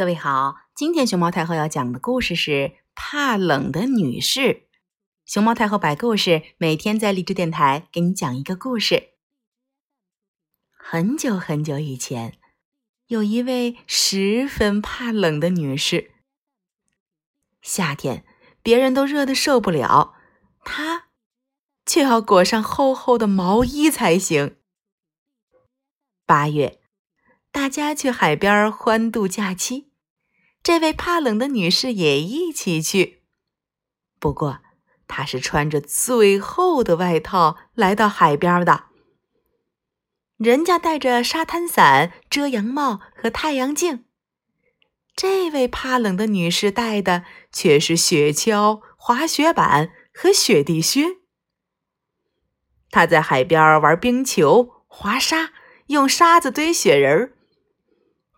各位好，今天熊猫太后要讲的故事是《怕冷的女士》。熊猫太后摆故事，每天在励志电台给你讲一个故事。很久很久以前，有一位十分怕冷的女士。夏天，别人都热得受不了，她却要裹上厚厚的毛衣才行。八月。大家去海边欢度假期，这位怕冷的女士也一起去。不过，她是穿着最厚的外套来到海边的。人家带着沙滩伞、遮阳帽和太阳镜，这位怕冷的女士带的却是雪橇、滑雪板和雪地靴。她在海边玩冰球、滑沙，用沙子堆雪人儿。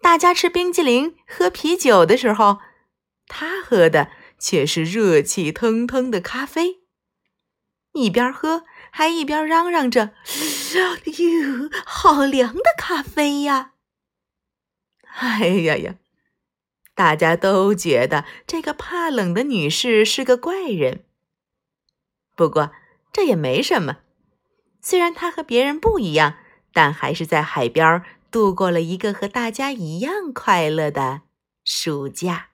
大家吃冰激凌、喝啤酒的时候，他喝的却是热气腾腾的咖啡。一边喝还一边嚷嚷着：“哟，好凉的咖啡呀！”哎呀呀，大家都觉得这个怕冷的女士是个怪人。不过这也没什么，虽然她和别人不一样，但还是在海边。度过了一个和大家一样快乐的暑假。